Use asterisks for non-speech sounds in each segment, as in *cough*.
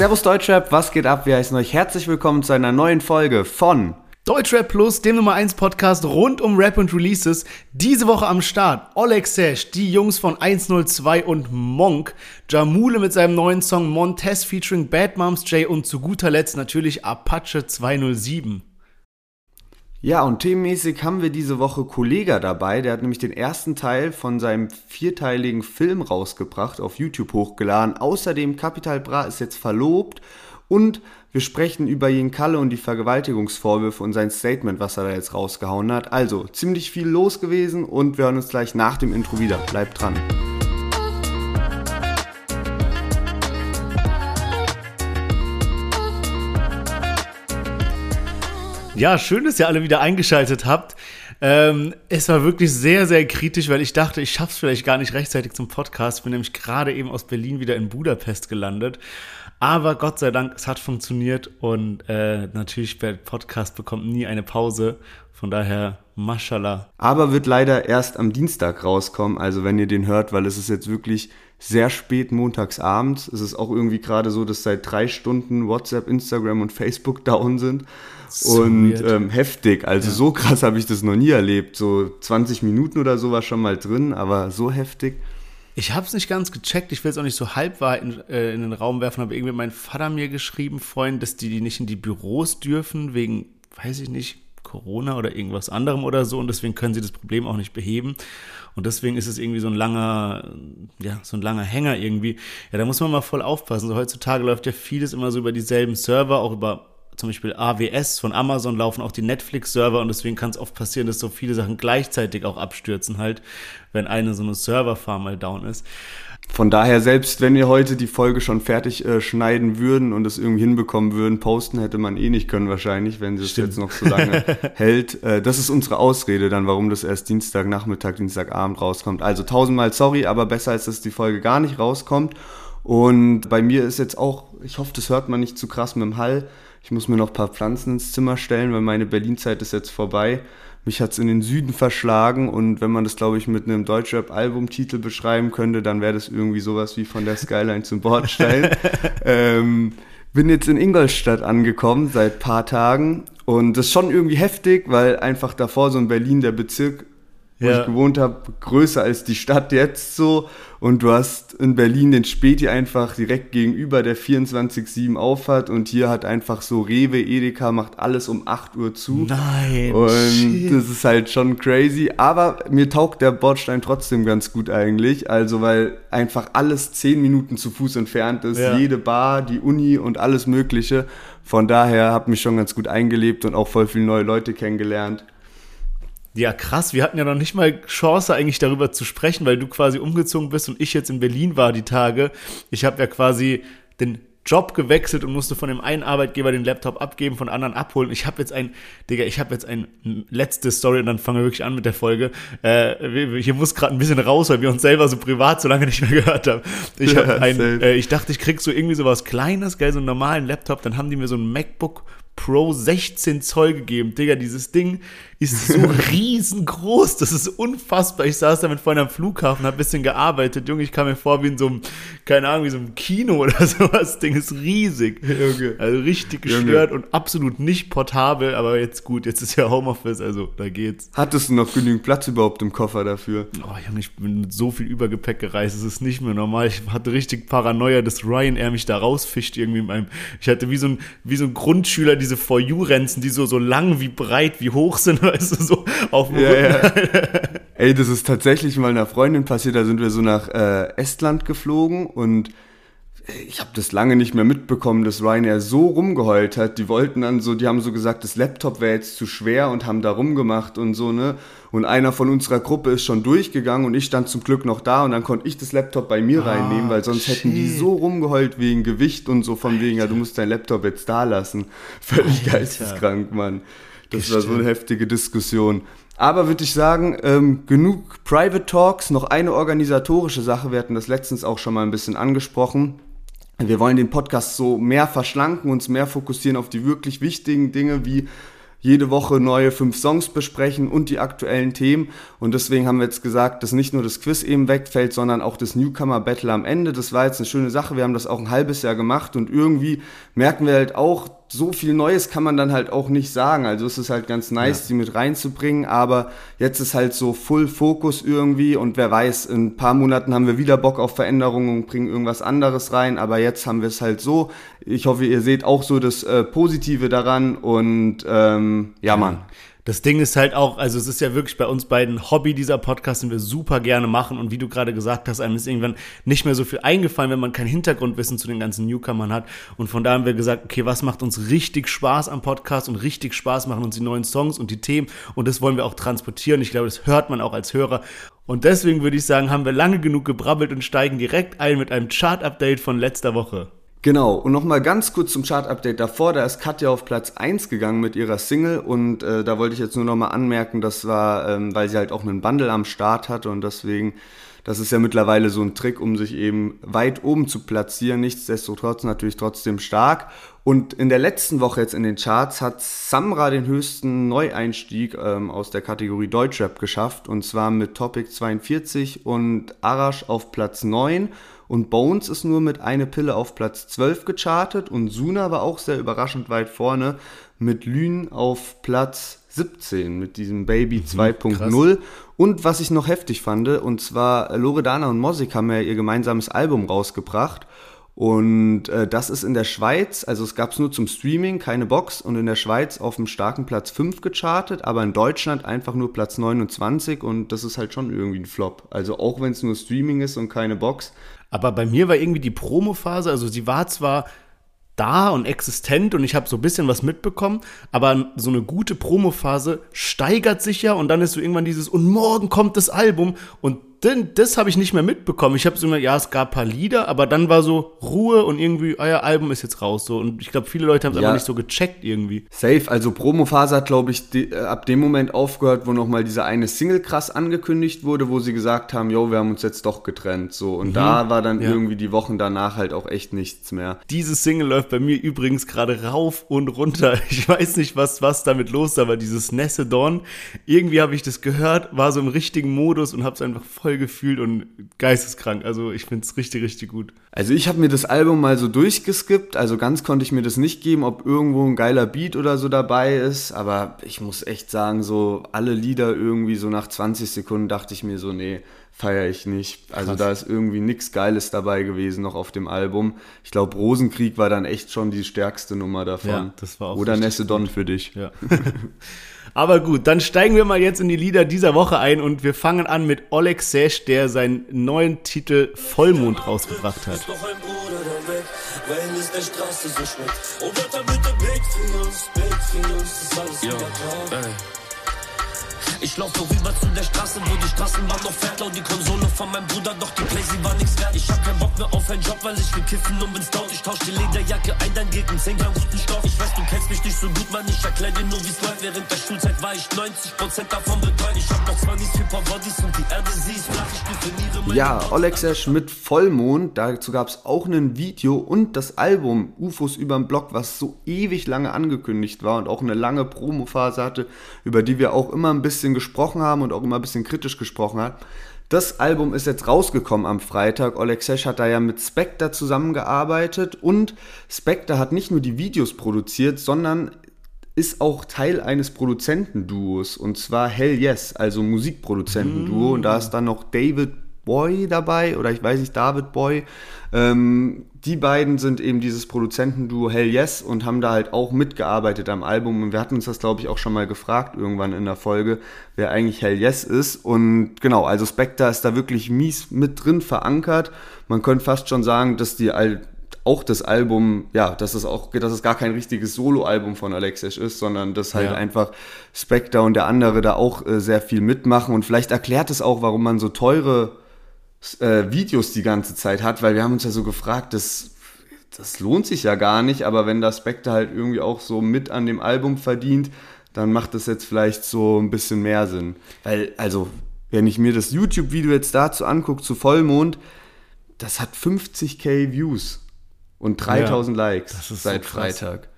Servus Deutschrap, was geht ab? Wir heißen euch herzlich willkommen zu einer neuen Folge von Deutschrap Plus, dem Nummer 1 Podcast rund um Rap und Releases. Diese Woche am Start Oleg Sash, die Jungs von 102 und Monk, Jamule mit seinem neuen Song Montez featuring Bad Moms J und zu guter Letzt natürlich Apache 207. Ja, und themenmäßig haben wir diese Woche Kollega dabei. Der hat nämlich den ersten Teil von seinem vierteiligen Film rausgebracht, auf YouTube hochgeladen. Außerdem Capital Bra ist jetzt verlobt und wir sprechen über Jen Kalle und die Vergewaltigungsvorwürfe und sein Statement, was er da jetzt rausgehauen hat. Also ziemlich viel los gewesen und wir hören uns gleich nach dem Intro wieder. Bleibt dran. Ja, schön, dass ihr alle wieder eingeschaltet habt. Ähm, es war wirklich sehr, sehr kritisch, weil ich dachte, ich schaff's vielleicht gar nicht rechtzeitig zum Podcast. Bin nämlich gerade eben aus Berlin wieder in Budapest gelandet. Aber Gott sei Dank, es hat funktioniert und äh, natürlich, der Podcast bekommt nie eine Pause. Von daher, mashallah. Aber wird leider erst am Dienstag rauskommen, also wenn ihr den hört, weil es ist jetzt wirklich sehr spät montags abends. Es ist auch irgendwie gerade so, dass seit drei Stunden WhatsApp, Instagram und Facebook *laughs* down sind. So und ähm, heftig. Also ja. so krass habe ich das noch nie erlebt. So 20 Minuten oder so war schon mal drin, aber so heftig. Ich habe es nicht ganz gecheckt. Ich will es auch nicht so halbwahr in, äh, in den Raum werfen, aber irgendwie mein Vater mir geschrieben vorhin, dass die, die nicht in die Büros dürfen wegen, weiß ich nicht, Corona oder irgendwas anderem oder so und deswegen können sie das Problem auch nicht beheben und deswegen ist es irgendwie so ein langer, ja, so ein langer Hänger irgendwie. Ja, da muss man mal voll aufpassen. So heutzutage läuft ja vieles immer so über dieselben Server, auch über zum Beispiel AWS von Amazon laufen auch die Netflix-Server und deswegen kann es oft passieren, dass so viele Sachen gleichzeitig auch abstürzen halt, wenn eine so eine Serverfarm mal down ist. Von daher, selbst wenn wir heute die Folge schon fertig äh, schneiden würden und es irgendwie hinbekommen würden, posten hätte man eh nicht können wahrscheinlich, wenn es jetzt noch so lange *laughs* hält. Äh, das ist unsere Ausrede dann, warum das erst Dienstagnachmittag, Dienstagabend rauskommt. Also tausendmal sorry, aber besser als dass die Folge gar nicht rauskommt. Und bei mir ist jetzt auch, ich hoffe, das hört man nicht zu krass mit dem Hall, ich muss mir noch ein paar Pflanzen ins Zimmer stellen, weil meine Berlin-Zeit ist jetzt vorbei. Mich hat's in den Süden verschlagen und wenn man das, glaube ich, mit einem Deutschrap-Albumtitel beschreiben könnte, dann wäre das irgendwie sowas wie von der Skyline zum Bordstein. *laughs* ähm, bin jetzt in Ingolstadt angekommen seit paar Tagen und das ist schon irgendwie heftig, weil einfach davor so in Berlin der Bezirk wo ja. ich gewohnt habe, größer als die Stadt jetzt so. Und du hast in Berlin den Späti einfach direkt gegenüber der 24-7 aufhat und hier hat einfach so Rewe, Edeka macht alles um 8 Uhr zu. Nein. Und shit. das ist halt schon crazy. Aber mir taugt der Bordstein trotzdem ganz gut eigentlich. Also weil einfach alles 10 Minuten zu Fuß entfernt ist. Ja. Jede Bar, die Uni und alles Mögliche. Von daher habe mich schon ganz gut eingelebt und auch voll viele neue Leute kennengelernt. Ja, krass. Wir hatten ja noch nicht mal Chance, eigentlich darüber zu sprechen, weil du quasi umgezogen bist und ich jetzt in Berlin war die Tage. Ich habe ja quasi den Job gewechselt und musste von dem einen Arbeitgeber den Laptop abgeben, von anderen abholen. Ich habe jetzt ein, Digga, ich habe jetzt ein letzte Story und dann fangen wir wirklich an mit der Folge. Äh, hier muss gerade ein bisschen raus, weil wir uns selber so privat so lange nicht mehr *laughs* gehört haben. Ich, hab ein, äh, ich dachte, ich krieg so irgendwie so was Kleines, geil, so einen normalen Laptop. Dann haben die mir so ein MacBook Pro 16 Zoll gegeben. Digga, dieses Ding ist so *laughs* riesengroß. Das ist unfassbar. Ich saß damit vorhin am Flughafen, hab ein bisschen gearbeitet. Junge, ich kam mir vor wie in so einem, keine Ahnung, wie so einem Kino *laughs* oder sowas. Das Ding ist riesig. Okay. Also richtig gestört Junge. und absolut nicht portabel. Aber jetzt gut, jetzt ist ja Homeoffice, also da geht's. Hattest du noch genügend Platz überhaupt im Koffer dafür? Oh, Junge, ich bin mit so viel Übergepäck gereist. Es ist nicht mehr normal. Ich hatte richtig Paranoia, dass Ryanair mich da rausfischt irgendwie in meinem, ich hatte wie so ein, wie so ein Grundschüler, die diese For You-Renzen, die so, so lang wie breit wie hoch sind, *laughs* weißt du, so auf dem ja, ja. *laughs* Ey, das ist tatsächlich mal einer Freundin passiert, da sind wir so nach äh, Estland geflogen und ich habe das lange nicht mehr mitbekommen, dass Ryanair so rumgeheult hat. Die wollten dann so, die haben so gesagt, das Laptop wäre jetzt zu schwer und haben da rumgemacht und so, ne? Und einer von unserer Gruppe ist schon durchgegangen und ich stand zum Glück noch da und dann konnte ich das Laptop bei mir ah, reinnehmen, weil sonst shit. hätten die so rumgeheult wegen Gewicht und so von wegen, ja, du musst dein Laptop jetzt da lassen. *laughs* Völlig Alter. geisteskrank, Mann. Das Gestimmt. war so eine heftige Diskussion. Aber würde ich sagen, ähm, genug Private Talks, noch eine organisatorische Sache. Wir hatten das letztens auch schon mal ein bisschen angesprochen. Wir wollen den Podcast so mehr verschlanken, uns mehr fokussieren auf die wirklich wichtigen Dinge wie jede Woche neue fünf Songs besprechen und die aktuellen Themen. Und deswegen haben wir jetzt gesagt, dass nicht nur das Quiz eben wegfällt, sondern auch das Newcomer Battle am Ende. Das war jetzt eine schöne Sache. Wir haben das auch ein halbes Jahr gemacht und irgendwie merken wir halt auch, so viel Neues kann man dann halt auch nicht sagen. Also es ist halt ganz nice, ja. die mit reinzubringen, aber jetzt ist halt so Full Focus irgendwie und wer weiß, in ein paar Monaten haben wir wieder Bock auf Veränderungen und bringen irgendwas anderes rein, aber jetzt haben wir es halt so. Ich hoffe, ihr seht auch so das äh, Positive daran und ähm, ja, Mann. Das Ding ist halt auch, also es ist ja wirklich bei uns beiden Hobby, dieser Podcast, den wir super gerne machen. Und wie du gerade gesagt hast, einem ist irgendwann nicht mehr so viel eingefallen, wenn man kein Hintergrundwissen zu den ganzen Newcomern hat. Und von da haben wir gesagt, okay, was macht uns richtig Spaß am Podcast und richtig Spaß machen uns die neuen Songs und die Themen. Und das wollen wir auch transportieren. Ich glaube, das hört man auch als Hörer. Und deswegen würde ich sagen, haben wir lange genug gebrabbelt und steigen direkt ein mit einem Chart-Update von letzter Woche. Genau, und nochmal ganz kurz zum Chart-Update. Davor, da ist Katja auf Platz 1 gegangen mit ihrer Single und äh, da wollte ich jetzt nur nochmal anmerken, das war, ähm, weil sie halt auch einen Bundle am Start hatte und deswegen, das ist ja mittlerweile so ein Trick, um sich eben weit oben zu platzieren, nichtsdestotrotz natürlich trotzdem stark. Und in der letzten Woche jetzt in den Charts hat Samra den höchsten Neueinstieg ähm, aus der Kategorie Deutschrap geschafft und zwar mit Topic 42 und Arash auf Platz 9 und Bones ist nur mit eine Pille auf Platz 12 gechartet und Suna war auch sehr überraschend weit vorne mit Lün auf Platz 17 mit diesem Baby 2.0. Mhm, und was ich noch heftig fand, und zwar Loredana und Mosik haben ja ihr gemeinsames Album rausgebracht. Und äh, das ist in der Schweiz, also es gab es nur zum Streaming, keine Box, und in der Schweiz auf dem starken Platz 5 gechartet, aber in Deutschland einfach nur Platz 29 und das ist halt schon irgendwie ein Flop. Also auch wenn es nur Streaming ist und keine Box, aber bei mir war irgendwie die Promophase, also sie war zwar da und existent und ich habe so ein bisschen was mitbekommen, aber so eine gute Promophase steigert sich ja und dann ist so irgendwann dieses und morgen kommt das Album und denn, das habe ich nicht mehr mitbekommen. Ich habe so immer, ja, es gab ein paar Lieder, aber dann war so Ruhe und irgendwie, euer Album ist jetzt raus. So. Und ich glaube, viele Leute haben es ja. einfach nicht so gecheckt irgendwie. Safe, also Promophase hat, glaube ich, die, äh, ab dem Moment aufgehört, wo nochmal diese eine Single krass angekündigt wurde, wo sie gesagt haben, yo, wir haben uns jetzt doch getrennt. So. Und mhm. da war dann ja. irgendwie die Wochen danach halt auch echt nichts mehr. Diese Single läuft bei mir übrigens gerade rauf und runter. *laughs* Ich weiß nicht, was, was damit los ist, aber dieses Nesse Dawn, irgendwie habe ich das gehört, war so im richtigen Modus und habe es einfach voll voll gefühlt und geisteskrank. Also ich finde es richtig, richtig gut. Also ich habe mir das Album mal so durchgeskippt. Also ganz konnte ich mir das nicht geben, ob irgendwo ein geiler Beat oder so dabei ist. Aber ich muss echt sagen, so alle Lieder irgendwie so nach 20 Sekunden dachte ich mir so, nee, feiere ich nicht. Also Krass. da ist irgendwie nichts Geiles dabei gewesen noch auf dem Album. Ich glaube, Rosenkrieg war dann echt schon die stärkste Nummer davon. Ja, das war auch Oder Nesse Don für dich. Ja. *laughs* Aber gut, dann steigen wir mal jetzt in die Lieder dieser Woche ein und wir fangen an mit Oleg Sesh, der seinen neuen Titel Vollmond rausgebracht hat. Ich laufe rüber zu der Straße, wo die Straßenbahn noch fährt. Laut die Konsole von meinem Bruder, doch die sie war nichts wert. Ich hab keinen Bock mehr auf einen Job, weil ich will kiffen und bin's down. Ich tausch die Lederjacke ein, dann geht ein 10 Gramm guten Stoff. Ich weiß, du kennst mich nicht so gut, Mann. Ich erklär dir nur, wie's läuft. Während der Schulzeit war ich 90% davon betreut. Ich hab noch 20 Super Bodies und die Erde, sie ist flach. Ich definiere Ja, Olexesh mit Vollmond. Dazu gab's auch ein Video und das Album UFOs überm Block, was so ewig lange angekündigt war und auch eine lange Promophase hatte, über die wir auch immer ein bisschen gesprochen haben und auch immer ein bisschen kritisch gesprochen hat. Das Album ist jetzt rausgekommen am Freitag. Oleg Sesh hat da ja mit Spectre zusammengearbeitet und Spectre hat nicht nur die Videos produziert, sondern ist auch Teil eines Produzentenduos und zwar Hell Yes, also Musikproduzentenduo. Mm. Und da ist dann noch David Boy dabei oder ich weiß nicht, David Boy. Ähm, die beiden sind eben dieses Produzentenduo Hell Yes und haben da halt auch mitgearbeitet am Album. Und wir hatten uns das, glaube ich, auch schon mal gefragt irgendwann in der Folge, wer eigentlich Hell Yes ist. Und genau, also Spectre ist da wirklich mies mit drin verankert. Man könnte fast schon sagen, dass die auch das Album, ja, dass es auch, dass es gar kein richtiges Solo-Album von Alexisch ist, sondern dass halt ja. einfach Spectre und der andere da auch äh, sehr viel mitmachen. Und vielleicht erklärt es auch, warum man so teure äh, Videos die ganze Zeit hat, weil wir haben uns ja so gefragt, das, das lohnt sich ja gar nicht, aber wenn das Spectre halt irgendwie auch so mit an dem Album verdient, dann macht das jetzt vielleicht so ein bisschen mehr Sinn. Weil, also, wenn ich mir das YouTube-Video jetzt dazu angucke, zu Vollmond, das hat 50k Views und 3000 ja, Likes seit so Freitag.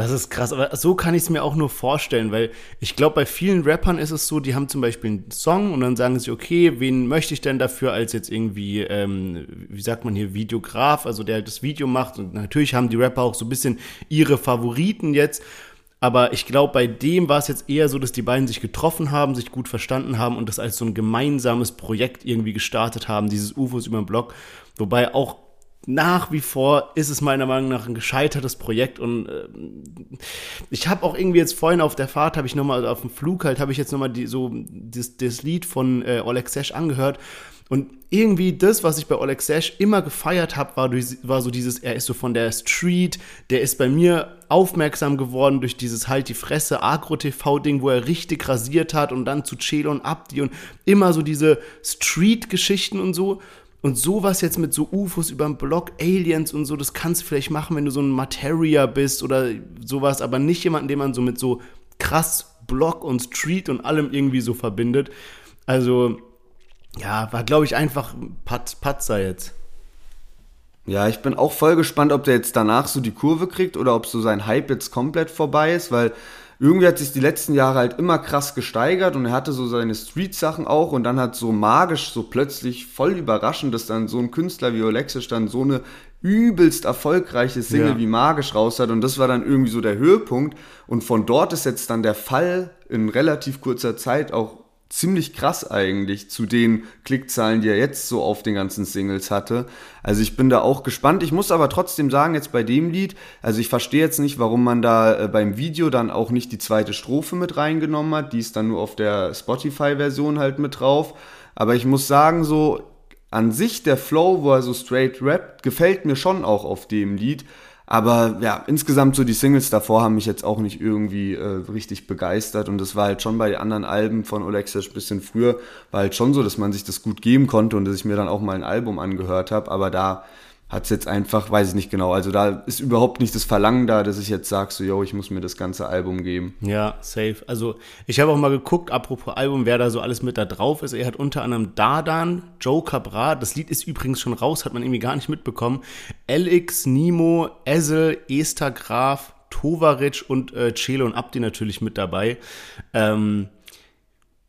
Das ist krass, aber so kann ich es mir auch nur vorstellen, weil ich glaube, bei vielen Rappern ist es so, die haben zum Beispiel einen Song und dann sagen sie, okay, wen möchte ich denn dafür als jetzt irgendwie, ähm, wie sagt man hier, Videograf, also der halt das Video macht und natürlich haben die Rapper auch so ein bisschen ihre Favoriten jetzt. Aber ich glaube, bei dem war es jetzt eher so, dass die beiden sich getroffen haben, sich gut verstanden haben und das als so ein gemeinsames Projekt irgendwie gestartet haben, dieses UFOs über den Block. Wobei auch nach wie vor ist es meiner Meinung nach ein gescheitertes Projekt und äh, ich habe auch irgendwie jetzt vorhin auf der Fahrt habe ich noch mal auf dem Flug halt habe ich jetzt noch mal die, so das, das Lied von äh, Oleg Sesh angehört und irgendwie das, was ich bei Oleg Sesh immer gefeiert habe, war, war so dieses, er ist so von der Street, der ist bei mir aufmerksam geworden durch dieses halt die Fresse Agro-TV-Ding, wo er richtig rasiert hat und dann zu Chelo und Abdi und immer so diese Street-Geschichten und so. Und sowas jetzt mit so UFOs über den Block, Aliens und so, das kannst du vielleicht machen, wenn du so ein Materia bist oder sowas, aber nicht jemanden, den man so mit so krass Block und Street und allem irgendwie so verbindet. Also, ja, war, glaube ich, einfach Pat Patzer jetzt. Ja, ich bin auch voll gespannt, ob der jetzt danach so die Kurve kriegt oder ob so sein Hype jetzt komplett vorbei ist, weil irgendwie hat sich die letzten Jahre halt immer krass gesteigert und er hatte so seine Street-Sachen auch und dann hat so magisch, so plötzlich voll überraschend, dass dann so ein Künstler wie Olexisch dann so eine übelst erfolgreiche Single ja. wie Magisch raus hat und das war dann irgendwie so der Höhepunkt und von dort ist jetzt dann der Fall in relativ kurzer Zeit auch ziemlich krass eigentlich zu den Klickzahlen, die er jetzt so auf den ganzen Singles hatte. Also ich bin da auch gespannt. Ich muss aber trotzdem sagen, jetzt bei dem Lied, also ich verstehe jetzt nicht, warum man da äh, beim Video dann auch nicht die zweite Strophe mit reingenommen hat. Die ist dann nur auf der Spotify-Version halt mit drauf. Aber ich muss sagen, so an sich der Flow, wo er so straight rappt, gefällt mir schon auch auf dem Lied. Aber ja, insgesamt so die Singles davor haben mich jetzt auch nicht irgendwie äh, richtig begeistert. Und das war halt schon bei anderen Alben von Olexias ein bisschen früher, war halt schon so, dass man sich das gut geben konnte und dass ich mir dann auch mal ein Album angehört habe. Aber da hat es jetzt einfach, weiß ich nicht genau. Also da ist überhaupt nicht das Verlangen da, dass ich jetzt sage, so, yo, ich muss mir das ganze Album geben. Ja, safe. Also ich habe auch mal geguckt, apropos Album, wer da so alles mit da drauf ist. Er hat unter anderem Dardan, Joe Cabra, das Lied ist übrigens schon raus, hat man irgendwie gar nicht mitbekommen. LX, Nimo, Ezel, Esther Graf, Tovaric und äh, Celo und Abdi natürlich mit dabei. Ähm,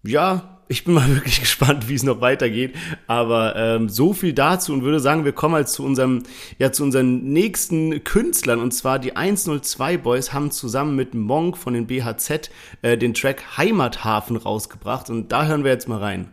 ja, ich bin mal *laughs* wirklich gespannt, wie es noch weitergeht. Aber ähm, so viel dazu und würde sagen, wir kommen halt zu unserem, ja, zu unseren nächsten Künstlern. Und zwar die 102 Boys haben zusammen mit Monk von den BHZ äh, den Track Heimathafen rausgebracht. Und da hören wir jetzt mal rein.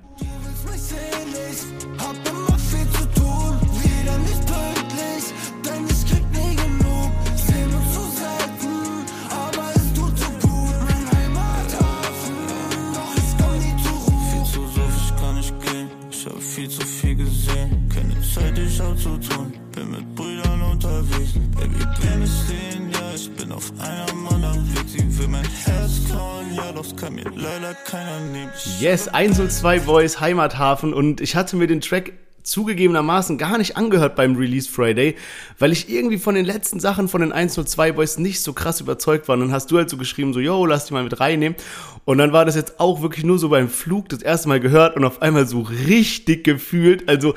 Yes, 102 Boys, Heimathafen und ich hatte mir den Track zugegebenermaßen gar nicht angehört beim Release Friday, weil ich irgendwie von den letzten Sachen von den 102 Boys nicht so krass überzeugt war. Und dann hast du halt so geschrieben, so, yo, lass die mal mit reinnehmen. Und dann war das jetzt auch wirklich nur so beim Flug das erste Mal gehört und auf einmal so richtig gefühlt. Also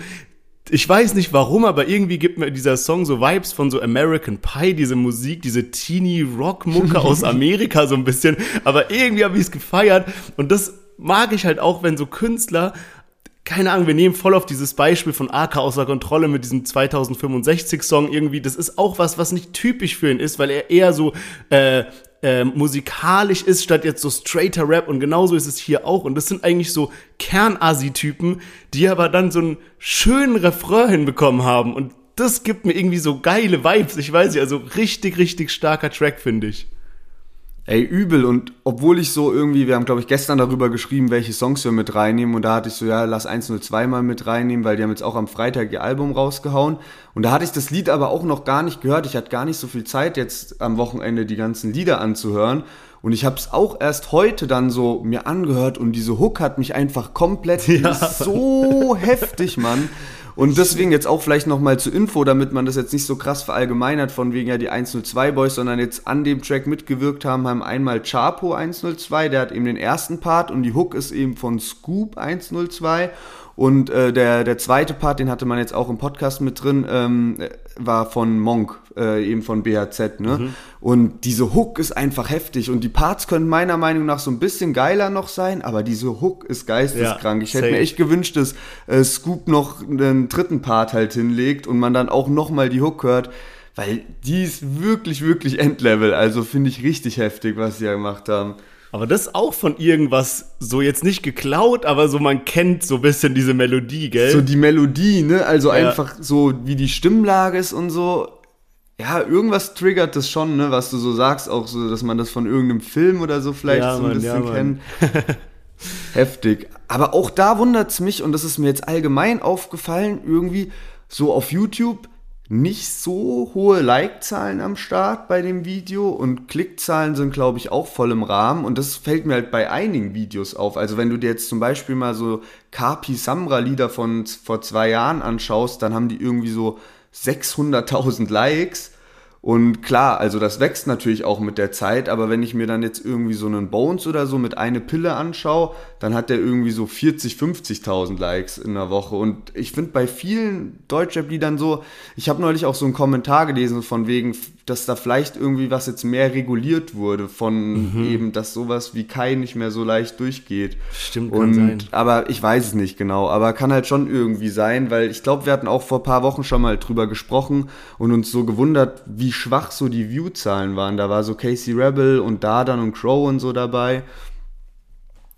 ich weiß nicht warum, aber irgendwie gibt mir dieser Song so Vibes von so American Pie, diese Musik, diese Teeny Rock Mucke aus *laughs* Amerika so ein bisschen. Aber irgendwie habe ich es gefeiert und das mag ich halt auch, wenn so Künstler keine Ahnung, wir nehmen voll auf dieses Beispiel von AK außer Kontrolle mit diesem 2065 Song irgendwie. Das ist auch was, was nicht typisch für ihn ist, weil er eher so äh, äh, musikalisch ist, statt jetzt so straighter Rap. Und genauso ist es hier auch. Und das sind eigentlich so Kernasi-Typen, die aber dann so einen schönen Refrain hinbekommen haben. Und das gibt mir irgendwie so geile Vibes. Ich weiß nicht, also richtig, richtig starker Track, finde ich. Ey, übel. Und obwohl ich so irgendwie, wir haben, glaube ich, gestern darüber geschrieben, welche Songs wir mit reinnehmen. Und da hatte ich so, ja, lass 102 mal mit reinnehmen, weil die haben jetzt auch am Freitag ihr Album rausgehauen. Und da hatte ich das Lied aber auch noch gar nicht gehört. Ich hatte gar nicht so viel Zeit, jetzt am Wochenende die ganzen Lieder anzuhören. Und ich habe es auch erst heute dann so mir angehört und diese Hook hat mich einfach komplett *laughs* ja. so heftig, Mann. Und deswegen jetzt auch vielleicht nochmal zur Info, damit man das jetzt nicht so krass verallgemeinert, von wegen ja die 102 Boys, sondern jetzt an dem Track mitgewirkt haben, haben einmal Chapo 102, der hat eben den ersten Part und die Hook ist eben von Scoop 102 und äh, der, der zweite Part, den hatte man jetzt auch im Podcast mit drin, ähm, war von Monk, äh, eben von BHZ, ne? Mhm. Und diese Hook ist einfach heftig und die Parts können meiner Meinung nach so ein bisschen geiler noch sein, aber diese Hook ist geisteskrank. Ja, ich hätte safe. mir echt gewünscht, dass äh, Scoop noch einen dritten Part halt hinlegt und man dann auch nochmal die Hook hört, weil die ist wirklich, wirklich Endlevel. Also finde ich richtig heftig, was sie ja gemacht haben. Aber das ist auch von irgendwas so jetzt nicht geklaut, aber so man kennt so ein bisschen diese Melodie, gell? So die Melodie, ne? Also ja. einfach so wie die Stimmlage ist und so. Ja, irgendwas triggert das schon, ne? Was du so sagst, auch so, dass man das von irgendeinem Film oder so vielleicht ja, so ein Mann, bisschen ja, kennt. *laughs* Heftig. Aber auch da wundert es mich, und das ist mir jetzt allgemein aufgefallen, irgendwie so auf YouTube nicht so hohe Like-Zahlen am Start bei dem Video und Klickzahlen sind, glaube ich, auch voll im Rahmen und das fällt mir halt bei einigen Videos auf. Also wenn du dir jetzt zum Beispiel mal so Kapi Samra Lieder von vor zwei Jahren anschaust, dann haben die irgendwie so 600.000 Likes und klar, also das wächst natürlich auch mit der Zeit, aber wenn ich mir dann jetzt irgendwie so einen Bones oder so mit eine Pille anschaue, dann hat der irgendwie so 40, 50.000 Likes in der Woche. Und ich finde bei vielen Deutschrap-Liedern so, ich habe neulich auch so einen Kommentar gelesen von wegen, dass da vielleicht irgendwie was jetzt mehr reguliert wurde, von mhm. eben, dass sowas wie Kai nicht mehr so leicht durchgeht. Stimmt, kann sein. Aber ich weiß es nicht genau, aber kann halt schon irgendwie sein, weil ich glaube, wir hatten auch vor ein paar Wochen schon mal drüber gesprochen und uns so gewundert, wie schwach so die View-Zahlen waren. Da war so Casey Rebel und Dardan und Crow und so dabei.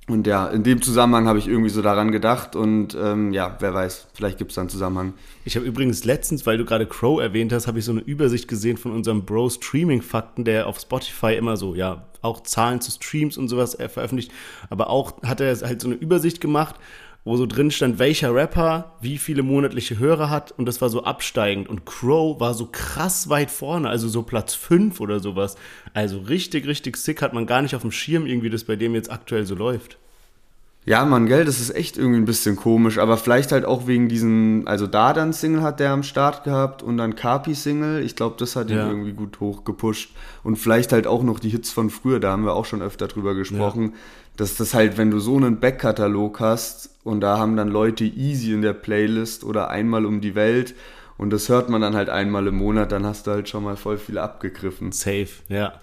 Und ja, in dem Zusammenhang habe ich irgendwie so daran gedacht und ähm, ja, wer weiß, vielleicht gibt es da einen Zusammenhang. Ich habe übrigens letztens, weil du gerade Crow erwähnt hast, habe ich so eine Übersicht gesehen von unserem Bro Streaming Fakten, der auf Spotify immer so, ja, auch Zahlen zu Streams und sowas veröffentlicht, aber auch hat er halt so eine Übersicht gemacht, wo so drin stand, welcher Rapper wie viele monatliche Hörer hat und das war so absteigend und Crow war so krass weit vorne, also so Platz 5 oder sowas. Also richtig, richtig sick hat man gar nicht auf dem Schirm irgendwie, das bei dem jetzt aktuell so läuft. Ja, Mann, gell, das ist echt irgendwie ein bisschen komisch, aber vielleicht halt auch wegen diesen, also Dardan Single hat der am Start gehabt und dann Kapi Single, ich glaube, das hat ja. ihn irgendwie gut hochgepusht und vielleicht halt auch noch die Hits von früher, da haben wir auch schon öfter drüber gesprochen, ja. dass das halt, wenn du so einen Backkatalog hast und da haben dann Leute easy in der Playlist oder einmal um die Welt und das hört man dann halt einmal im Monat, dann hast du halt schon mal voll viel abgegriffen. Safe, ja.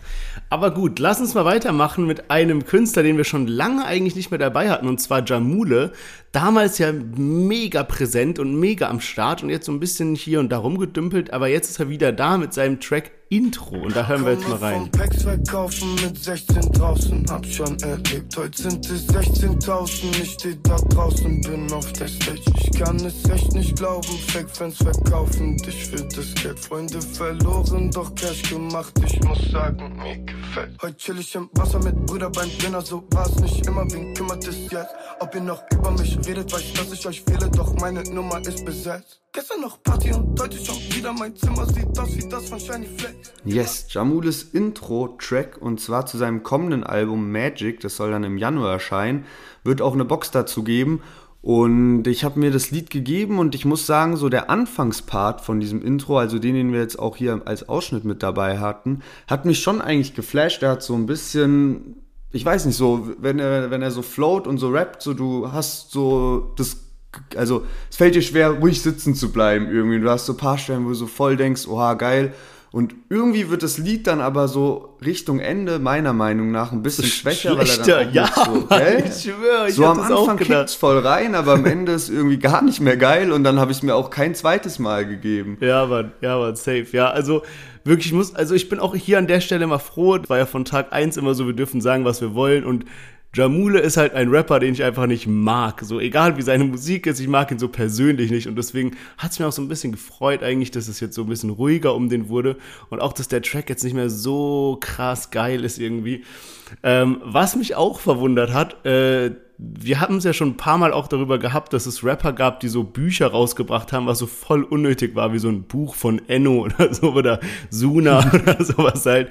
Aber gut, lass uns mal weitermachen mit einem Künstler, den wir schon lange eigentlich nicht mehr dabei hatten, und zwar Jamule. Damals ja mega präsent und mega am Start und jetzt so ein bisschen hier und da rumgedümpelt, aber jetzt ist er wieder da mit seinem Track Intro und da hören wir jetzt mal rein. Packs verkaufen mit 16 draußen, hab schon erlebt. Heute sind es 16.000, ich steh da draußen, bin auf der Stage. Ich kann es echt nicht glauben, Fake-Fans verkaufen dich für das Geld. Freunde verloren, doch Cash gemacht, ich muss sagen, mir gefällt. Heute chill ich im Wasser mit Brüder beim Dinner, so war's nicht immer, wen kümmert es jetzt? Ob ihr noch über mich redet, weiß, dass ich euch fehle, doch meine Nummer ist besetzt. Gestern noch Party und heute schon wieder mein Zimmer sieht aus wie das von Shiny Flex. Yes, Jamules Intro-Track und zwar zu seinem kommenden Album Magic, das soll dann im Januar erscheinen, wird auch eine Box dazu geben. Und ich habe mir das Lied gegeben und ich muss sagen, so der Anfangspart von diesem Intro, also den, den wir jetzt auch hier als Ausschnitt mit dabei hatten, hat mich schon eigentlich geflasht. Er hat so ein bisschen, ich weiß nicht, so, wenn er, wenn er so float und so rappt, so du hast so das also es fällt dir schwer, ruhig sitzen zu bleiben irgendwie. Du hast so ein paar Stellen, wo du so voll denkst, oha, geil. Und irgendwie wird das Lied dann aber so Richtung Ende, meiner Meinung nach, ein bisschen schwächer, weil er dann ja, so, Mann, ich schwöre, ich so am Anfang kickt's voll rein, aber am Ende ist irgendwie gar nicht mehr geil und dann habe ich es mir auch kein zweites Mal gegeben. Ja, Mann, ja, Mann, safe. Ja, also wirklich, ich muss, also ich bin auch hier an der Stelle mal froh, war ja von Tag 1 immer so, wir dürfen sagen, was wir wollen und Jamule ist halt ein Rapper, den ich einfach nicht mag. So egal wie seine Musik ist, ich mag ihn so persönlich nicht. Und deswegen hat es mir auch so ein bisschen gefreut eigentlich, dass es jetzt so ein bisschen ruhiger um den wurde. Und auch, dass der Track jetzt nicht mehr so krass geil ist irgendwie. Ähm, was mich auch verwundert hat, äh, wir hatten es ja schon ein paar Mal auch darüber gehabt, dass es Rapper gab, die so Bücher rausgebracht haben, was so voll unnötig war, wie so ein Buch von Enno *laughs* oder so oder Suna *laughs* oder sowas halt.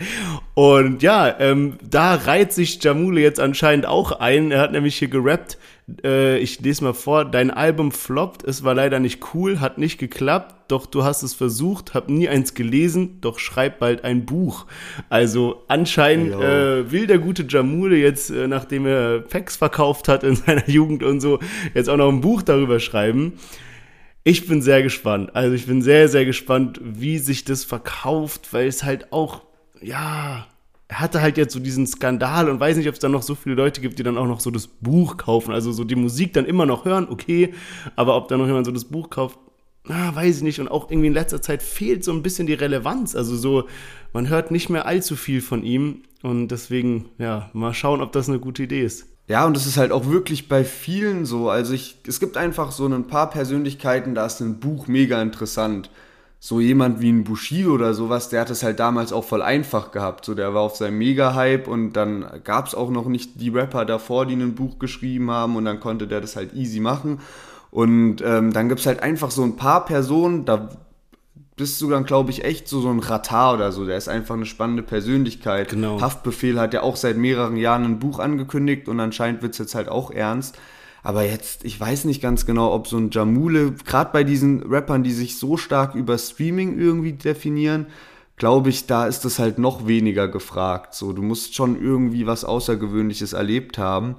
Und ja, ähm, da reiht sich Jamule jetzt anscheinend auch ein. Er hat nämlich hier gerappt, äh, ich lese mal vor, dein Album floppt, es war leider nicht cool, hat nicht geklappt, doch du hast es versucht, hab nie eins gelesen, doch schreib bald ein Buch. Also anscheinend äh, will der gute Jamule jetzt, äh, nachdem er Fax verkauft hat in *laughs* seiner Jugend und so, jetzt auch noch ein Buch darüber schreiben. Ich bin sehr gespannt. Also ich bin sehr, sehr gespannt, wie sich das verkauft, weil es halt auch, ja, hatte halt jetzt so diesen Skandal und weiß nicht, ob es dann noch so viele Leute gibt, die dann auch noch so das Buch kaufen. Also so die Musik dann immer noch hören, okay, aber ob da noch jemand so das Buch kauft, ah, weiß ich nicht. Und auch irgendwie in letzter Zeit fehlt so ein bisschen die Relevanz. Also so, man hört nicht mehr allzu viel von ihm. Und deswegen, ja, mal schauen, ob das eine gute Idee ist. Ja, und das ist halt auch wirklich bei vielen so. Also ich, es gibt einfach so ein paar Persönlichkeiten, da ist ein Buch mega interessant. So jemand wie ein Bushido oder sowas, der hat es halt damals auch voll einfach gehabt. So, der war auf seinem Mega-Hype und dann gab es auch noch nicht die Rapper davor, die ein Buch geschrieben haben und dann konnte der das halt easy machen. Und ähm, dann gibt es halt einfach so ein paar Personen, da bist du dann, glaube ich, echt so, so ein Ratar oder so. Der ist einfach eine spannende Persönlichkeit. Genau. Haftbefehl hat ja auch seit mehreren Jahren ein Buch angekündigt und anscheinend wird es jetzt halt auch ernst. Aber jetzt, ich weiß nicht ganz genau, ob so ein Jamule, gerade bei diesen Rappern, die sich so stark über Streaming irgendwie definieren, glaube ich, da ist das halt noch weniger gefragt. So, du musst schon irgendwie was Außergewöhnliches erlebt haben.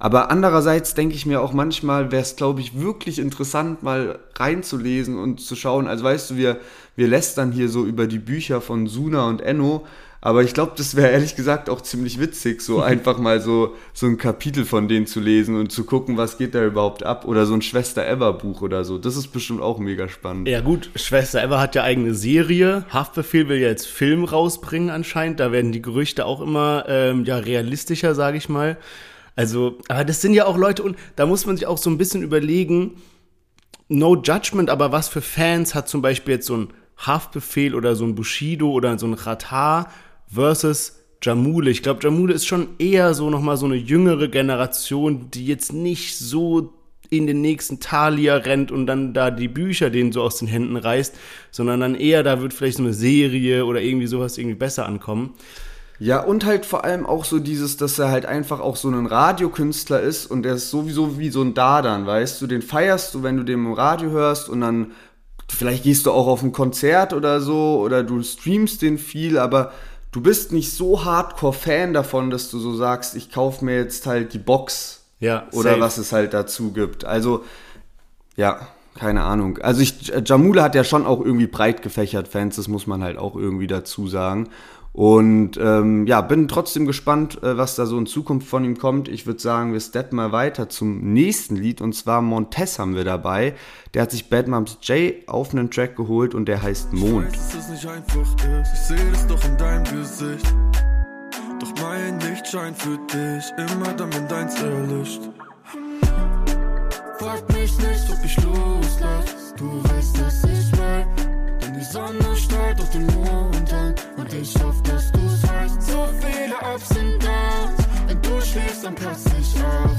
Aber andererseits denke ich mir auch manchmal, wäre es, glaube ich, wirklich interessant, mal reinzulesen und zu schauen. Also weißt du, wir, wir lästern hier so über die Bücher von Suna und Enno, aber ich glaube, das wäre ehrlich gesagt auch ziemlich witzig, so *laughs* einfach mal so, so ein Kapitel von denen zu lesen und zu gucken, was geht da überhaupt ab. Oder so ein Schwester Ever Buch oder so. Das ist bestimmt auch mega spannend. Ja gut, Schwester Ever hat ja eigene Serie. Haftbefehl will ja jetzt Film rausbringen anscheinend. Da werden die Gerüchte auch immer ähm, ja, realistischer, sage ich mal. Also, aber das sind ja auch Leute und da muss man sich auch so ein bisschen überlegen, no judgment, aber was für Fans hat zum Beispiel jetzt so ein Haftbefehl oder so ein Bushido oder so ein Ratar versus Jamule. Ich glaube, Jamule ist schon eher so nochmal so eine jüngere Generation, die jetzt nicht so in den nächsten Thalia rennt und dann da die Bücher denen so aus den Händen reißt, sondern dann eher, da wird vielleicht so eine Serie oder irgendwie sowas irgendwie besser ankommen. Ja, und halt vor allem auch so dieses, dass er halt einfach auch so ein Radiokünstler ist und der ist sowieso wie so ein Dadan, weißt du, den feierst du, wenn du den im Radio hörst und dann vielleicht gehst du auch auf ein Konzert oder so oder du streamst den viel, aber du bist nicht so Hardcore-Fan davon, dass du so sagst, ich kaufe mir jetzt halt die Box ja, oder safe. was es halt dazu gibt. Also, ja, keine Ahnung. Also ich, Jamule hat ja schon auch irgendwie breit gefächert Fans, das muss man halt auch irgendwie dazu sagen. Und ähm, ja, bin trotzdem gespannt, äh, was da so in Zukunft von ihm kommt. Ich würde sagen, wir steppen mal weiter zum nächsten Lied und zwar Montez haben wir dabei. Der hat sich Bad Moms J auf einen Track geholt und der heißt Mond. Ich weiß, dass es nicht einfach ist. Ich sehe das doch in deinem Gesicht. Doch mein Licht scheint für dich immer dann, wenn deins erlischt. Frag mich nicht, ob ich loslass. Du weißt, dass ich will. Denn die Sonne strahlt auf den Mond und ich hoffe, dass du's weißt. So viele Ups und Downs. Wenn du schläfst, dann pass ich auf.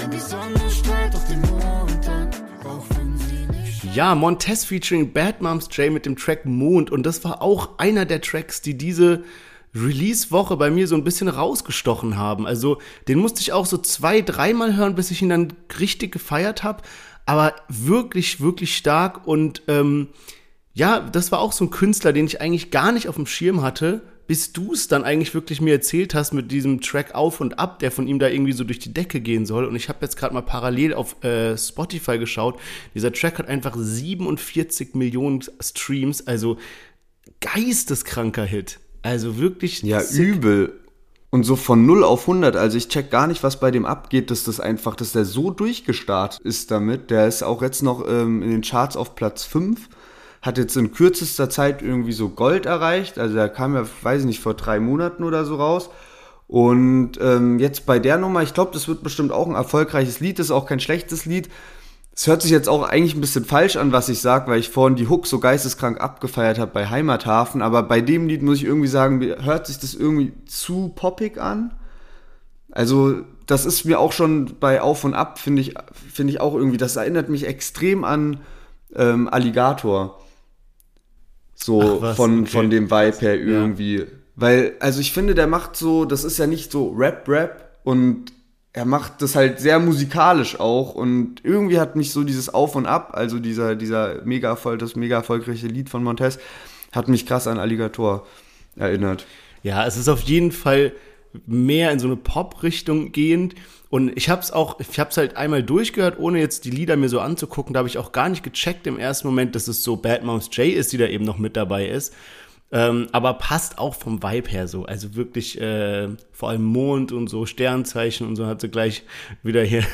Denn die Sonne strahlt auf den Mond an, auch wenn sie nicht. Ja, Montez featuring Bad Moms J mit dem Track Mond. Und das war auch einer der Tracks, die diese Release-Woche bei mir so ein bisschen rausgestochen haben. Also den musste ich auch so zwei, dreimal hören, bis ich ihn dann richtig gefeiert habe. Aber wirklich, wirklich stark und ähm, ja, das war auch so ein Künstler, den ich eigentlich gar nicht auf dem Schirm hatte, bis du es dann eigentlich wirklich mir erzählt hast mit diesem Track auf und ab, der von ihm da irgendwie so durch die Decke gehen soll. Und ich habe jetzt gerade mal parallel auf äh, Spotify geschaut. Dieser Track hat einfach 47 Millionen Streams, also geisteskranker Hit. Also wirklich. Ja, sick. übel. Und so von 0 auf 100, also ich check gar nicht, was bei dem abgeht, dass das einfach, dass der so durchgestartet ist damit. Der ist auch jetzt noch ähm, in den Charts auf Platz 5 hat jetzt in kürzester Zeit irgendwie so Gold erreicht. Also der kam ja, weiß ich nicht, vor drei Monaten oder so raus. Und ähm, jetzt bei der Nummer, ich glaube, das wird bestimmt auch ein erfolgreiches Lied, das ist auch kein schlechtes Lied. Es hört sich jetzt auch eigentlich ein bisschen falsch an, was ich sage, weil ich vorhin die Hook so geisteskrank abgefeiert habe bei Heimathafen. Aber bei dem Lied muss ich irgendwie sagen, hört sich das irgendwie zu poppig an. Also, das ist mir auch schon bei Auf und Ab, finde ich, finde ich auch irgendwie, das erinnert mich extrem an ähm, Alligator. So Ach, von, okay. von dem Vibe her irgendwie. Ja. Weil, also ich finde, der macht so, das ist ja nicht so Rap-Rap und er macht das halt sehr musikalisch auch und irgendwie hat mich so dieses Auf und Ab, also dieser, dieser mega Erfolg, das mega erfolgreiche Lied von Montez, hat mich krass an Alligator erinnert. Ja, es ist auf jeden Fall mehr in so eine Pop-Richtung gehend. Und ich habe es auch, ich habe es halt einmal durchgehört, ohne jetzt die Lieder mir so anzugucken. Da habe ich auch gar nicht gecheckt im ersten Moment, dass es so Bad Moms J ist, die da eben noch mit dabei ist. Ähm, aber passt auch vom Vibe her so. Also wirklich äh, vor allem Mond und so Sternzeichen und so hat sie gleich wieder hier.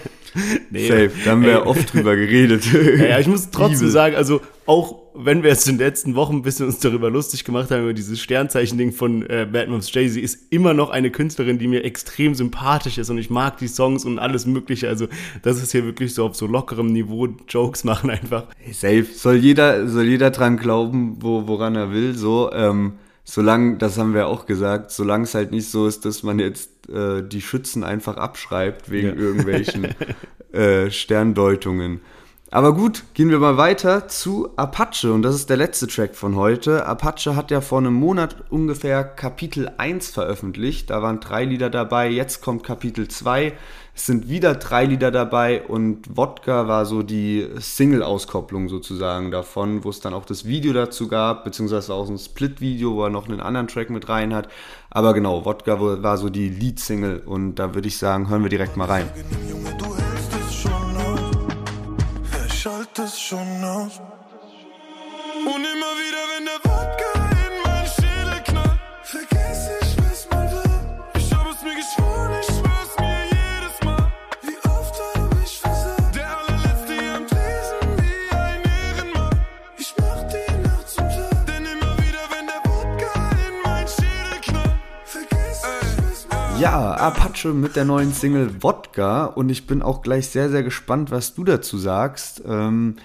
*laughs* nee, Safe, da haben wir ja oft drüber geredet. *laughs* ja, ja, ich muss trotzdem Liebe. sagen, also auch wenn wir jetzt in den letzten Wochen ein bisschen uns darüber lustig gemacht haben, über dieses Sternzeichen-Ding von äh, Bad Moms Jay, sie ist immer noch eine Künstlerin, die mir extrem sympathisch ist und ich mag die Songs und alles Mögliche. Also, das ist hier wirklich so auf so lockerem Niveau Jokes machen einfach. Hey, safe. Soll jeder, soll jeder dran glauben, wo, woran er will, so. Ähm, solange, das haben wir auch gesagt, solange es halt nicht so ist, dass man jetzt äh, die Schützen einfach abschreibt wegen ja. irgendwelchen *laughs* äh, Sterndeutungen. Aber gut, gehen wir mal weiter zu Apache und das ist der letzte Track von heute. Apache hat ja vor einem Monat ungefähr Kapitel 1 veröffentlicht. Da waren drei Lieder dabei, jetzt kommt Kapitel 2. Es sind wieder drei Lieder dabei und Wodka war so die Single-Auskopplung sozusagen davon, wo es dann auch das Video dazu gab, beziehungsweise auch ein Split-Video, wo er noch einen anderen Track mit rein hat. Aber genau, Wodka war so die Lead-Single und da würde ich sagen, hören wir direkt mal rein. Junge, schalt es schon aus. Und immer Ja, Apache mit der neuen Single Wodka und ich bin auch gleich sehr, sehr gespannt, was du dazu sagst. Ähm,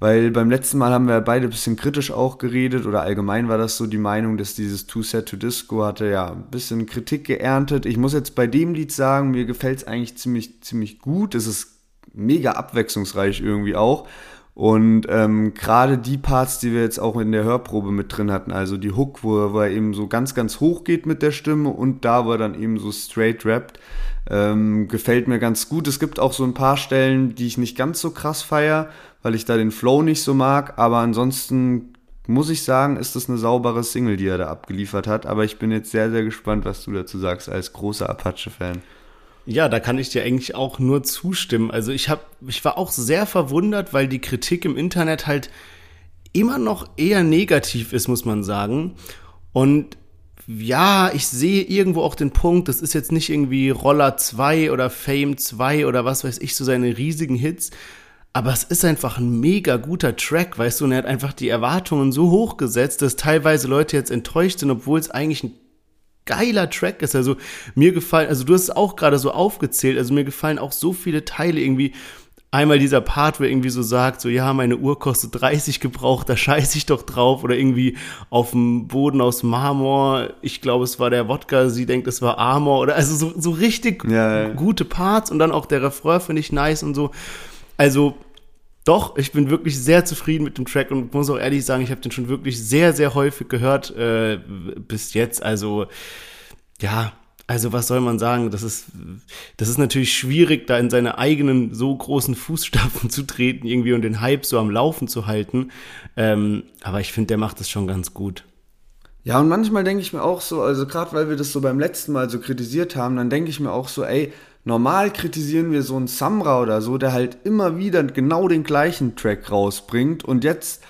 weil beim letzten Mal haben wir beide ein bisschen kritisch auch geredet oder allgemein war das so die Meinung, dass dieses Two Set to Disco hatte ja ein bisschen Kritik geerntet. Ich muss jetzt bei dem Lied sagen, mir gefällt es eigentlich ziemlich, ziemlich gut. Es ist mega abwechslungsreich irgendwie auch. Und ähm, gerade die Parts, die wir jetzt auch in der Hörprobe mit drin hatten, also die Hook, wo, er eben so ganz, ganz hoch geht mit der Stimme und da, wo er dann eben so straight rappt, ähm, gefällt mir ganz gut. Es gibt auch so ein paar Stellen, die ich nicht ganz so krass feier, weil ich da den Flow nicht so mag, aber ansonsten muss ich sagen, ist das eine saubere Single, die er da abgeliefert hat. Aber ich bin jetzt sehr, sehr gespannt, was du dazu sagst als großer Apache-Fan. Ja, da kann ich dir eigentlich auch nur zustimmen. Also ich habe, ich war auch sehr verwundert, weil die Kritik im Internet halt immer noch eher negativ ist, muss man sagen. Und ja, ich sehe irgendwo auch den Punkt, das ist jetzt nicht irgendwie Roller 2 oder Fame 2 oder was weiß ich, so seine riesigen Hits. Aber es ist einfach ein mega guter Track, weißt du, und er hat einfach die Erwartungen so hoch gesetzt, dass teilweise Leute jetzt enttäuscht sind, obwohl es eigentlich ein geiler Track ist. Also mir gefallen, also du hast es auch gerade so aufgezählt, also mir gefallen auch so viele Teile irgendwie. Einmal dieser Part, wo irgendwie so sagt, so ja, meine Uhr kostet 30 gebraucht, da scheiße ich doch drauf. Oder irgendwie auf dem Boden aus Marmor, ich glaube, es war der Wodka, sie denkt, es war Armor. Oder also so, so richtig ja, ja. gute Parts und dann auch der Refrain finde ich nice und so. Also doch, ich bin wirklich sehr zufrieden mit dem Track und muss auch ehrlich sagen, ich habe den schon wirklich sehr, sehr häufig gehört äh, bis jetzt. Also ja, also was soll man sagen? Das ist, das ist natürlich schwierig, da in seine eigenen so großen Fußstapfen *laughs* zu treten irgendwie und den Hype so am Laufen zu halten. Ähm, aber ich finde, der macht das schon ganz gut. Ja, und manchmal denke ich mir auch so, also gerade weil wir das so beim letzten Mal so kritisiert haben, dann denke ich mir auch so, ey, Normal kritisieren wir so einen Samra oder so, der halt immer wieder genau den gleichen Track rausbringt und jetzt,